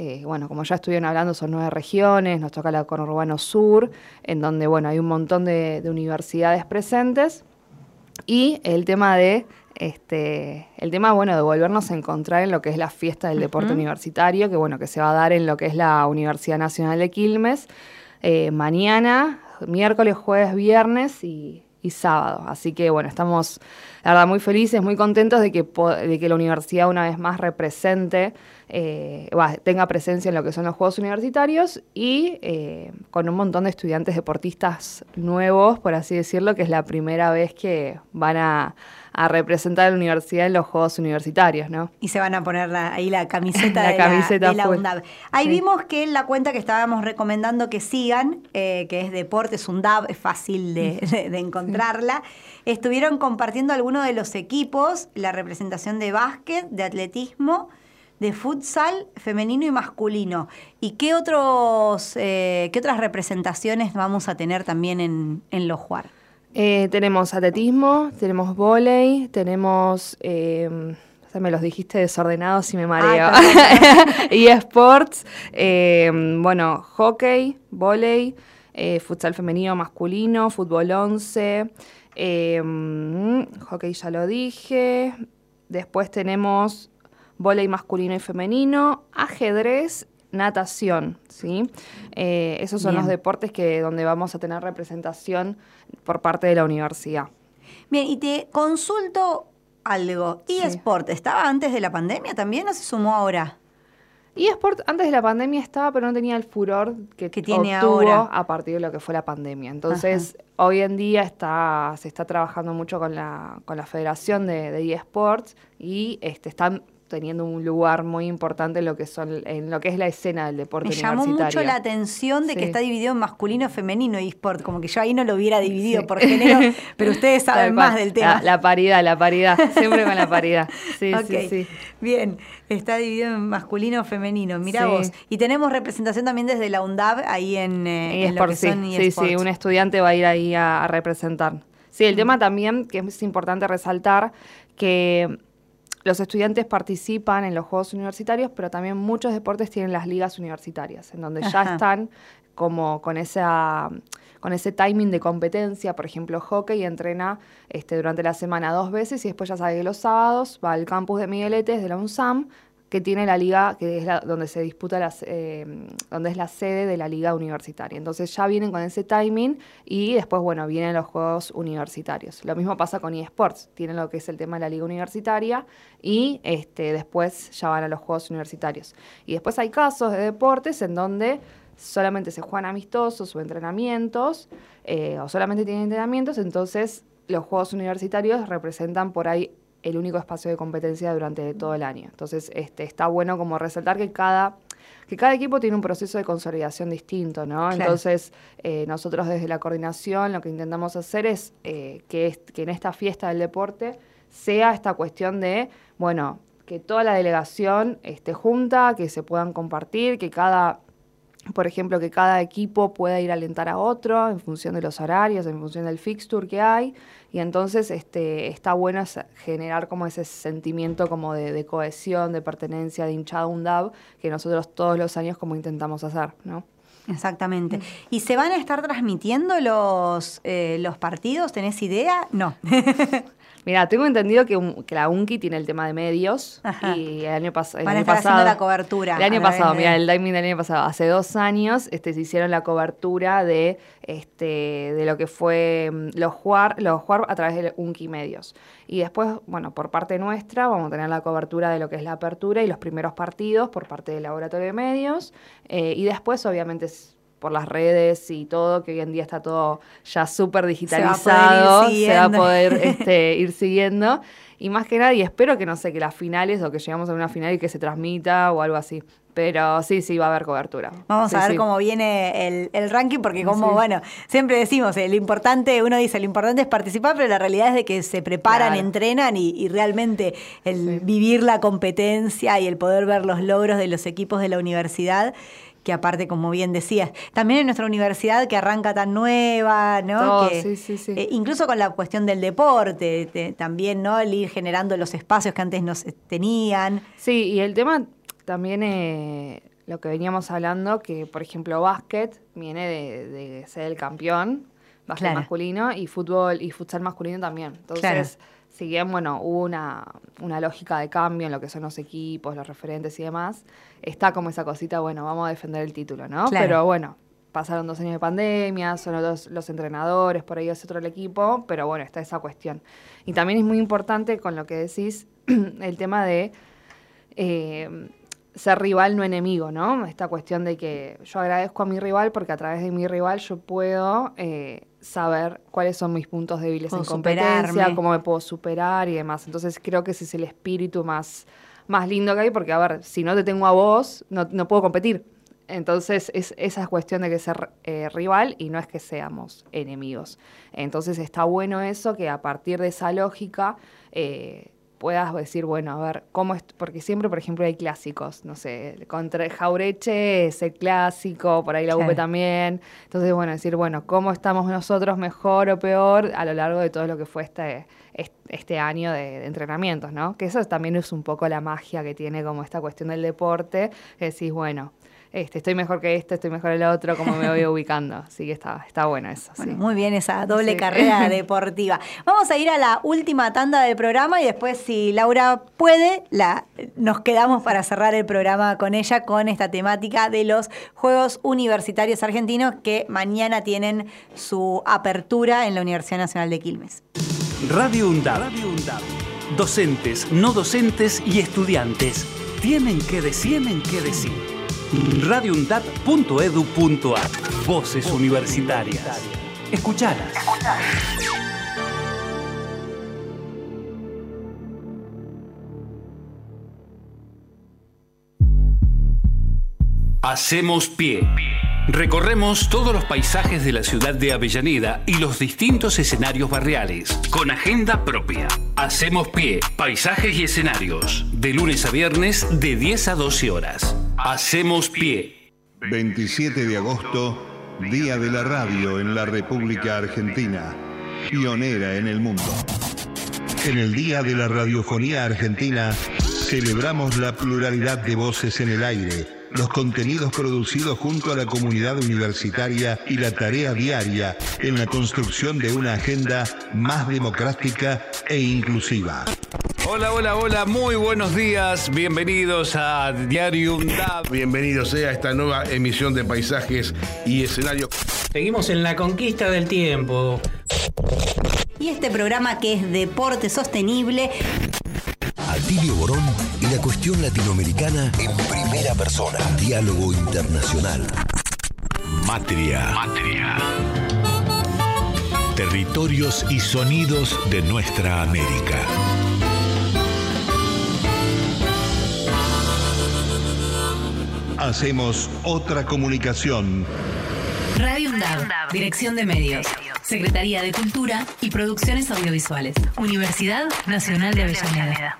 eh, bueno, como ya estuvieron hablando, son nueve regiones, nos toca la conurbano sur, en donde, bueno, hay un montón de, universidades presentes. Y el tema de este, el tema, bueno, de volvernos a encontrar en lo que es la fiesta del deporte universitario, que bueno, que se va a dar en lo que es la Universidad Nacional de Quilmes, eh, mañana, miércoles, jueves, viernes y, y, sábado. Así que bueno, estamos, la verdad, muy felices, muy contentos de que, de que la universidad una vez más represente eh, tenga presencia en lo que son los Juegos Universitarios y eh, con un montón de estudiantes deportistas nuevos, por así decirlo, que es la primera vez que van a, representar a la universidad en los Juegos Universitarios, ¿no? Y se van a poner ahí la camiseta, de, la, de UNDAB. Ahí vimos que en la cuenta que estábamos recomendando que sigan, eh, que es Deportes UNDAB, es fácil de, encontrarla, estuvieron compartiendo algunos de los equipos, la representación de básquet, de atletismo, de futsal femenino y masculino. ¿Y qué, otros, eh, qué otras representaciones vamos a tener también en, en los Juar? Eh, tenemos atletismo, tenemos volei, tenemos... Eh, me los dijiste desordenados y me mareo. y sports, eh, bueno, hockey, volei, futsal femenino, masculino, fútbol 11, hockey ya lo dije. Después tenemos volei masculino y femenino, ajedrez, natación, ¿sí? Eh, esos son los deportes que donde vamos a tener representación por parte de la universidad. Bien, y te consulto algo. ¿Y Sport estaba antes de la pandemia también o se sumó ahora? eSport antes de la pandemia estaba, pero no tenía el furor que, tiene ahora a partir de lo que fue la pandemia. Entonces, hoy en día está, se está trabajando mucho con la, con la Federación de, de eSports y este, están teniendo un lugar muy importante en lo que son en lo que es la escena del deporte Me llamó mucho la atención de que está dividido en masculino, femenino y sport, como que yo ahí no lo hubiera dividido por género, pero ustedes saben más del tema. La, paridad, la paridad, siempre con la paridad. Sí, sí, sí. Bien, está dividido en masculino, femenino. Mira vos. Y tenemos representación también desde la UNDAB ahí en, eh, en lo que son Sí, sí, un estudiante va a ir ahí a, a representar. Sí, el tema también que es importante resaltar que los estudiantes participan en los Juegos Universitarios, pero también muchos deportes tienen las ligas universitarias, en donde ya están como con esa con ese timing de competencia, por ejemplo, hockey entrena este, durante la semana dos veces y después ya sabe que los sábados va al campus de Migueletes de la UNSAM que tiene la liga, que es la, donde se disputa las, eh, donde es la sede de la liga universitaria. Entonces ya vienen con ese timing y después, bueno, vienen los juegos universitarios. Lo mismo pasa con eSports, tienen lo que es el tema de la liga universitaria y este, después ya van a los juegos universitarios. Y después hay casos de deportes en donde solamente se juegan amistosos o entrenamientos, eh, o solamente tienen entrenamientos, entonces los Juegos Universitarios representan por ahí el único espacio de competencia durante todo el año. Entonces, este, está bueno como resaltar que cada, que cada equipo tiene un proceso de consolidación distinto, ¿no? Entonces, eh, nosotros desde la coordinación lo que intentamos hacer es eh, que, que en esta fiesta del deporte sea esta cuestión de, bueno, que toda la delegación esté junta, que se puedan compartir, que cada por ejemplo, que cada equipo pueda ir a alentar a otro en función de los horarios, en función del fixture que hay, y entonces este, está bueno generar como ese sentimiento como de, cohesión, de pertenencia, de hinchada un DAB, que nosotros todos los años como intentamos hacer, ¿no? Exactamente. ¿Y se van a estar transmitiendo los, eh, los partidos? ¿Tenés idea? No. Mira, tengo entendido que, la UNCI tiene el tema de medios y el año, pasado. Van a estar haciendo la cobertura. El año pasado, mira, el timing del año pasado, hace dos años este, se hicieron la cobertura de, este, de lo que fue mm, los jugar, los jugar a través de UNCI Medios. Y después, bueno, por parte nuestra vamos a tener la cobertura de lo que es la apertura y los primeros partidos por parte del Laboratorio de Medios. Eh, y después, obviamente, por las redes y todo, que hoy en día está todo ya súper digitalizado, se va a poder, este, ir, siguiendo. Y más que nada, y espero que no sé, que las finales o que llegamos a una final y que se transmita o algo así. Pero sí, sí, va a haber cobertura. Vamos a ver cómo viene el, ranking, porque como, bueno, siempre decimos, el importante, uno dice, lo importante es participar, pero la realidad es de que se preparan, entrenan y, realmente el vivir la competencia y el poder ver los logros de los equipos de la universidad que aparte, como bien decías, también en nuestra universidad que arranca tan nueva, ¿no? sí, sí, sí. Eh, incluso con la cuestión del deporte, también, ¿no? El ir generando los espacios que antes nos tenían. Sí, y el tema también, eh, lo que veníamos hablando, que por ejemplo básquet viene de, ser el campeón, básquet masculino, y fútbol y futsal masculino también. Entonces si bien, bueno, hubo una, lógica de cambio en lo que son los equipos, los referentes y demás, está como esa cosita, bueno, vamos a defender el título, ¿no? Pero bueno, pasaron dos años de pandemia, son los, los entrenadores, por ahí es otro el equipo, pero bueno, está esa cuestión. Y también es muy importante con lo que decís el tema de eh, ser rival no enemigo, ¿no? Esta cuestión de que yo agradezco a mi rival porque a través de mi rival yo puedo... Eh, saber cuáles son mis puntos débiles en competencia, cómo me puedo superar y demás. Entonces creo que ese es el espíritu más, más lindo que hay, porque a ver, si no te tengo a vos, no, no puedo competir. Entonces es esa cuestión de que ser eh, rival y no es que seamos enemigos. Entonces está bueno eso, que a partir de esa lógica eh, puedas decir, bueno, a ver, ¿cómo es? Porque siempre, por ejemplo, hay clásicos, no sé, contra Jaureche es el clásico, por ahí la UP también. Entonces, bueno, decir, bueno, ¿cómo estamos nosotros mejor o peor a lo largo de todo lo que fue este, este año de, de entrenamientos, ¿no? Que eso también es un poco la magia que tiene como esta cuestión del deporte, que decís, bueno, este, estoy mejor que esto, estoy mejor el otro, cómo me voy ubicando. Así que está, está bueno eso. Muy bien esa doble carrera deportiva. Vamos a ir a la última tanda del programa y después, si Laura puede, la, nos quedamos para cerrar el programa con ella con esta temática de los Juegos Universitarios Argentinos que mañana tienen su apertura en la Universidad Nacional de Quilmes. Radio UNDAB. Docentes, no docentes y estudiantes tienen que decir, tienen que decir radiundad.edu.ar Voces universitarias. Escuchalas. Hacemos pie. Recorremos todos los paisajes de la ciudad de Avellaneda y los distintos escenarios barriales, con agenda propia. Hacemos pie, paisajes y escenarios, de lunes a viernes de 10 a 12 horas. Hacemos pie. 27 de agosto, Día de la Radio en la República Argentina, pionera en el mundo. En el Día de la Radiofonía Argentina, celebramos la pluralidad de voces en el aire, los contenidos producidos junto a la comunidad universitaria y la tarea diaria en la construcción de una agenda más democrática e inclusiva. Hola, hola, hola, muy buenos días. Bienvenidos a Diario UNDAB. Bienvenidos a esta nueva emisión de Paisajes y Escenario. Seguimos en la conquista del tiempo. Y este programa que es Deporte Sostenible. Atilio Borón y la cuestión latinoamericana en primera persona. Diálogo internacional. Matria. Matria. Territorios y sonidos de nuestra América. Hacemos otra comunicación. Radio UNDAV, Dirección de Medios, Secretaría de Cultura y Producciones Audiovisuales, Universidad Nacional de Avellaneda.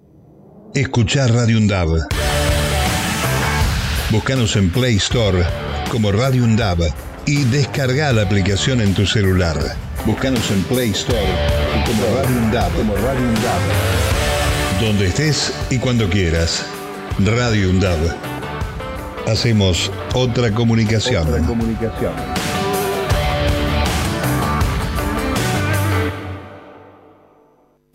escuchar Radio Undab. Búscanos en Play Store como Radio Undab y descarga la aplicación en tu celular. Búscanos en Play Store como Radio Undab. Como Radio Undab. Donde estés y cuando quieras. Radio Undab. Hacemos otra comunicación. Otra comunicación.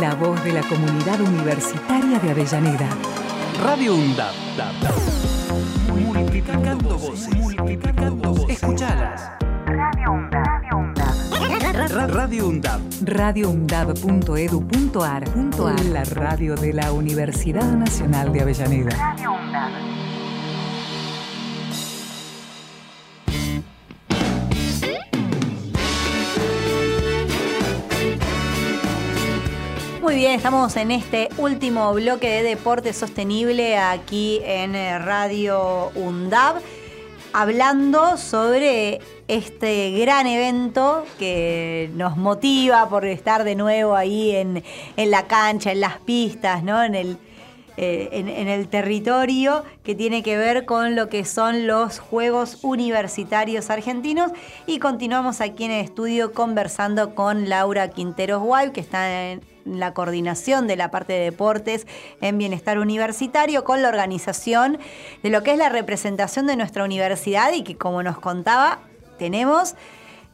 La voz de la comunidad universitaria de Avellaneda. Radio UNDAP. Multiplicando voces. Multiplicando voces. Escuchalas. Radio UNDAB. Radio UNDAP. radioundab.edu.ar. La radio de la Universidad Nacional de Avellaneda. Radio UNDAB. Muy bien, estamos en este último bloque de deporte sostenible aquí en eh, Radio UNDAB, hablando sobre este gran evento que nos motiva por estar de nuevo ahí en, en la cancha, en las pistas, ¿no? En el, eh, en, el territorio que tiene que ver con lo que son los Juegos Universitarios Argentinos. Y continuamos aquí en el estudio conversando con Laura Quinteros Guay, que está en la coordinación de la parte de deportes en bienestar universitario con la organización de lo que es la representación de nuestra universidad y que como nos contaba tenemos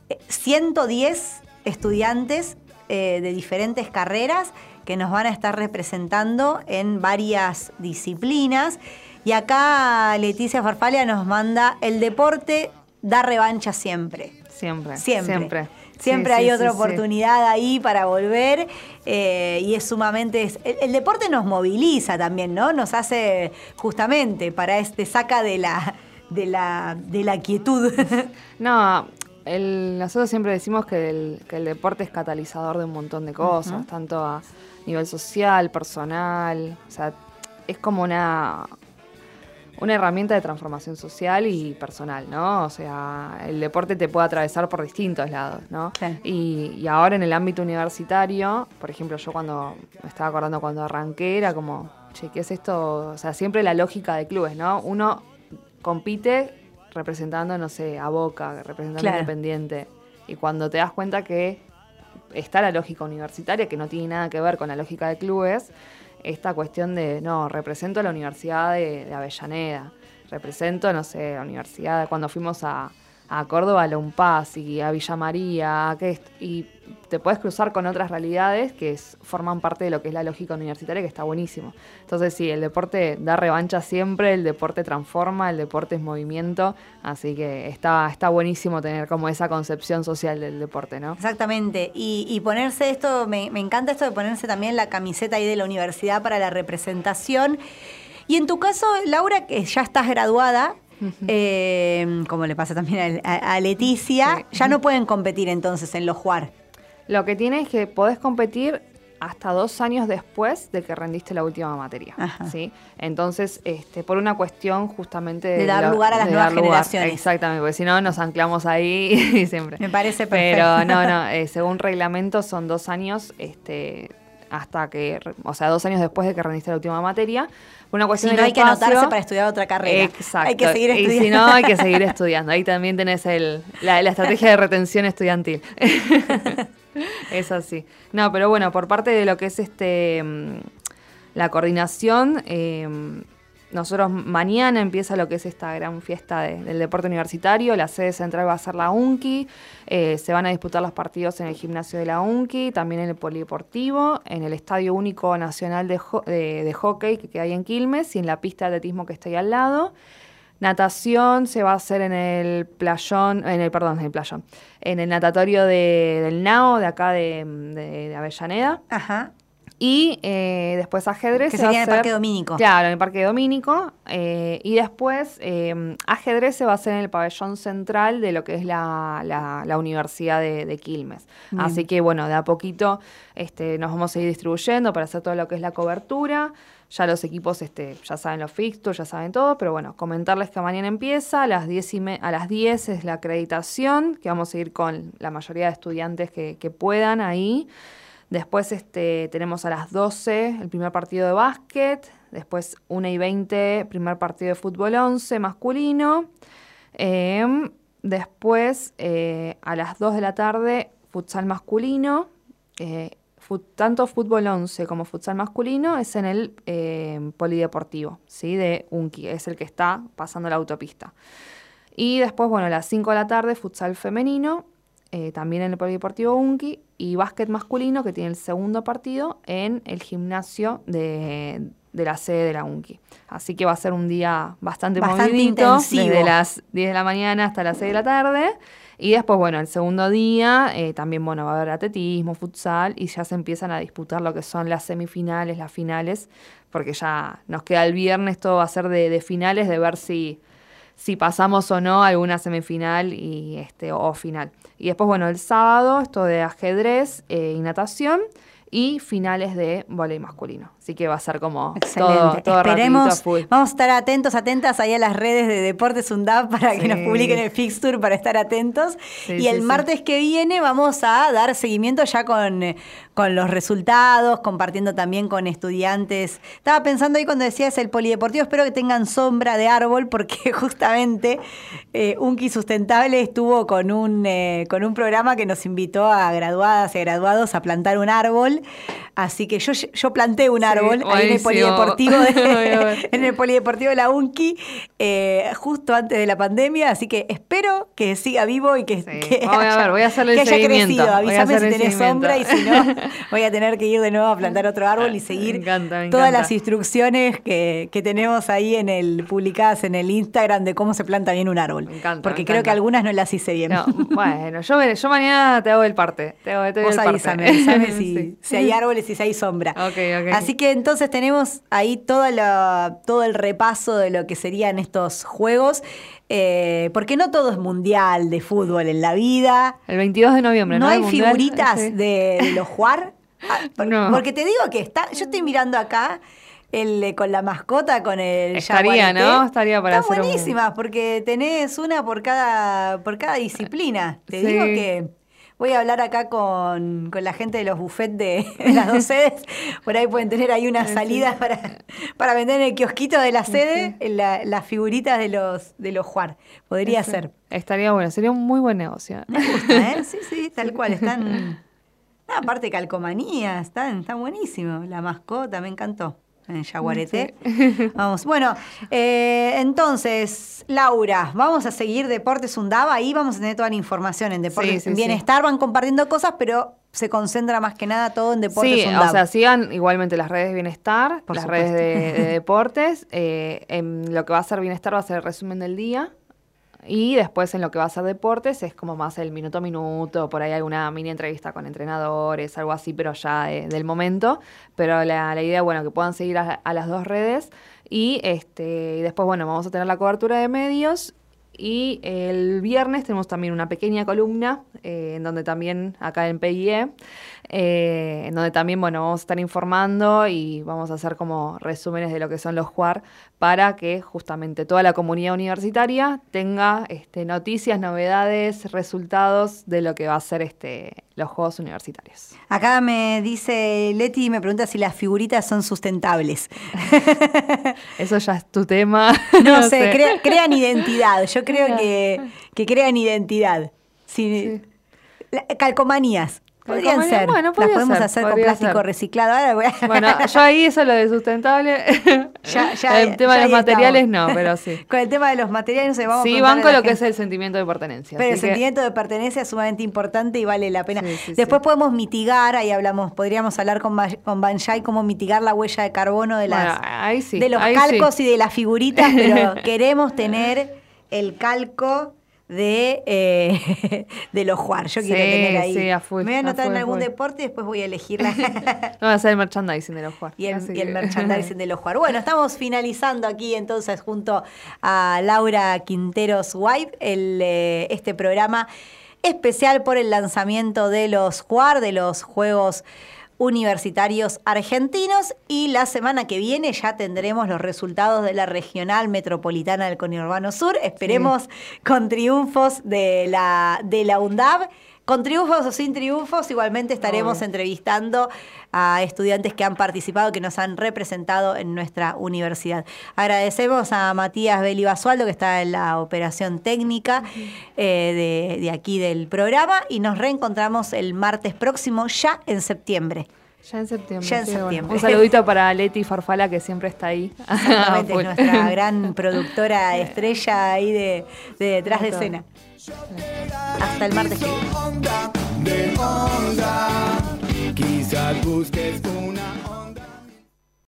eh, 110 estudiantes eh, de diferentes carreras que nos van a estar representando en varias disciplinas. Y acá Leticia Farfalia nos manda el deporte da revancha siempre. Siempre. Siempre. Siempre. Siempre Sí, hay sí, otra sí, oportunidad ahí para volver eh, y es sumamente... el, el deporte nos moviliza también, ¿no? Nos hace justamente para este saca de la, de la, de la quietud. No, el- nosotros siempre decimos que el, que el deporte es catalizador de un montón de cosas, tanto a nivel social, personal, o sea, es como una, una herramienta de transformación social y personal, ¿no? O sea, el deporte te puede atravesar por distintos lados, ¿no? Y, y ahora en el ámbito universitario, por ejemplo, yo cuando me estaba acordando cuando arranqué, era como, che, ¿qué es esto? O sea, siempre la lógica de clubes, ¿no? Uno compite representando, no sé, a Boca, representando Claro. a Independiente. Y cuando te das cuenta que está la lógica universitaria, que no tiene nada que ver con la lógica de clubes, esta cuestión de, no, represento a la Universidad de, Avellaneda, represento, no sé, la Universidad, cuando fuimos a, a Córdoba, a la y a Villa María, y te puedes cruzar con otras realidades que es- forman parte de lo que es la lógica universitaria, que está buenísimo. Entonces sí, el deporte da revancha siempre, el deporte transforma, el deporte es movimiento, así que está, está buenísimo tener como esa concepción social del deporte, ¿no? Exactamente. Y, y ponerse esto, me, me encanta esto de ponerse también la camiseta ahí de la universidad para la representación. Y en tu caso, Laura, que ya estás graduada, eh, como le pasa también a, a Leticia, ya no pueden competir entonces en los juar. Lo que tiene es que podés competir hasta dos años después de que rendiste la última materia. ¿sí? Entonces, este, por una cuestión justamente de, dar lugar a las nuevas generaciones. Exactamente, porque si no nos anclamos ahí siempre. Me parece perfecto. Pero no, no, eh, según reglamento son dos años este, hasta que, o sea, dos años después de que rendiste la última materia. Una cuestión si no hay que anotarse para estudiar otra carrera. Exacto. Hay que seguir estudiando. Y si no, hay que seguir estudiando. Ahí también tenés el, la, la estrategia de retención estudiantil. es así. No, pero bueno, por parte de lo que es este mm, la coordinación, em, nosotros mañana empieza lo que es esta gran fiesta del deporte universitario. La sede central va a ser la UNCI. Eh, se van a disputar los partidos en el gimnasio de la UNCI, también en el polideportivo, en el Estadio Único Nacional de, de Hockey que hay en Quilmes y en la pista de atletismo que está ahí al lado. Natación se va a hacer en el playón, en el, perdón, en el playón, en el natatorio del NAO, de acá de, Avellaneda. Ajá. Y eh, después ajedrez. Que sería en el Parque Domínico. Claro, en el Parque Domínico. Eh, y después eh, ajedrez se va a hacer en el pabellón central de lo que es la, la, Universidad de, Quilmes. Así que bueno, de a poquito este, nos vamos a ir distribuyendo para hacer todo lo que es la cobertura. Ya los equipos este, ya saben los fixtures, ya saben todo, pero bueno, comentarles que mañana empieza, a las 10, a las 10 es la acreditación, que vamos a ir con la mayoría de estudiantes que, puedan ahí. Después este, tenemos a las 12 el primer partido de básquet, después 1 y 20 primer partido de fútbol 11 masculino. Em, después eh, a las 2 de la tarde futsal masculino. Eh, tanto fútbol 11 como futsal masculino es en el eh, polideportivo, ¿sí? De Unki, es el que está pasando la autopista. Y después, bueno, a las 5 de la tarde, futsal femenino, eh, también en el polideportivo Unki, y básquet masculino, que tiene el segundo partido en el gimnasio de, la sede de la UNCI. Así que va a ser un día bastante, bastante movidito, intensivo. desde las 10 de la mañana hasta las 6 de la tarde. Y después, bueno, el segundo día eh, también, bueno, va a haber atletismo, futsal y ya se empiezan a disputar lo que son las semifinales, las finales, porque ya nos queda el viernes, todo va a ser de, finales, de ver si, si pasamos o no alguna semifinal y este, o final. Y después, bueno, el sábado, esto de ajedrez eh, y natación y finales de voleibol masculino. Así que va a ser como todo, todo Esperemos, Vamos a estar atentos, atentas ahí a las redes de Deportes UNDAP para que nos publiquen el fixture para estar atentos. y el martes que viene vamos a dar seguimiento ya con, con los resultados, compartiendo también con estudiantes. Estaba pensando ahí cuando decías el polideportivo, espero que tengan sombra de árbol, porque justamente eh, Unki Sustentable estuvo con un, eh, con un programa que nos invitó a graduadas y graduados a plantar un árbol. Así que yo, yo planté un árbol ahí en el polideportivo de, en el polideportivo de la UNCI eh, justo antes de la pandemia, así que espero que siga vivo y que, haya, voy a hacerle que haya crecido. Avísame si tenés sombra y si no, voy a tener que ir de nuevo a plantar otro árbol y seguir todas las instrucciones que, tenemos ahí en el publicadas en el Instagram de cómo se planta bien un árbol. porque creo que algunas no las hice bien. bueno, yo, yo mañana te hago el parte. Te hago, te Vos avísame, avísame si, si hay árboles si hay sombra. Así que entonces tenemos ahí todo, todo el repaso de lo que serían estos juegos. Eh, porque no todo es mundial de fútbol en la vida. El 22 de noviembre, ¿no? ¿No hay figuritas de, los jugar? Ah, porque te digo que está, yo estoy mirando acá el con la mascota, con el Estaría, ¿no? Estaría para Está buenísimas, porque tenés una por cada, por cada disciplina. Te digo que Voy a hablar acá con, la gente de los buffets de, las dos sedes. Por ahí pueden tener ahí una salida para, para vender en el kiosquito de la sede las figuritas de los, de los Juar. Podría ser. Estaría bueno, sería un muy buen negocio. Me gusta, ¿eh? Sí, sí, tal cual. Están. aparte, calcomanía, están, están buenísimos. La mascota, me encantó en Yaguareté. Vamos, bueno, eh, entonces, Laura, vamos a seguir Deportes Undaba, ahí vamos a tener toda la información en Deportes Bienestar, van compartiendo cosas, pero se concentra más que nada todo en Deportes sí, o sea, sigan igualmente las redes de Bienestar, las redes de, Deportes, eh, en lo que va a ser Bienestar va a ser el resumen del día, Y después en lo que va a ser deportes es como más el minuto a minuto, por ahí alguna mini entrevista con entrenadores, algo así, pero ya del momento. Pero la, la idea, bueno, que puedan seguir a, las dos redes. Y, este, después, bueno, vamos a tener la cobertura de medios y el viernes tenemos también una pequeña columna, eh, en donde también, acá en PIE, eh, en donde también, bueno, vamos a estar informando y vamos a hacer como resúmenes de lo que son los JUAR para que justamente toda la comunidad universitaria tenga este, noticias, novedades, resultados de lo que va a ser este, los Juegos Universitarios. Acá me dice Leti y me pregunta si las figuritas son sustentables. Eso ya es tu tema. No, sé, crean identidad. Yo creo que, que crean identidad. Sí. Calcomanías. Podrían ser. Bueno, Las podemos hacer con plástico reciclado. Bueno, yo ahí eso lo de sustentable. el tema de los materiales no, pero sí. Con el tema de los materiales no se vamos Sí, van con lo que es el sentimiento de pertenencia. Pero el sentimiento de pertenencia es sumamente importante y vale la pena. Después podemos mitigar, ahí hablamos, podríamos hablar con, con Banjai cómo mitigar la huella de carbono de las de los calcos y de las figuritas, pero queremos tener el calco de, eh, de los jugar. Yo quiero tener ahí. Me voy a anotar en algún deporte y después voy a elegir la. no, a hacer el merchandising de los jugar. Y el, merchandising de los jugar. Bueno, estamos finalizando aquí entonces junto a Laura Quinteros Wipe el, eh, este programa especial por el lanzamiento de los jugar, de los Juegos universitarios argentinos y la semana que viene ya tendremos los resultados de la regional metropolitana del Conurbano Sur. Esperemos con triunfos de la, de la UNDAB. Con triunfos o sin triunfos, igualmente estaremos entrevistando a estudiantes que han participado, que nos han representado en nuestra universidad. Agradecemos a Matías Beli Basualdo, que está en la operación técnica eh, de, de aquí del programa, y nos reencontramos el martes próximo, ya en septiembre. Ya en septiembre. Ya en septiembre. Un saludito para Leti Farfala, que siempre está ahí. Exactamente, es nuestra gran productora estrella ahí de, de detrás de escena. Hasta el martes que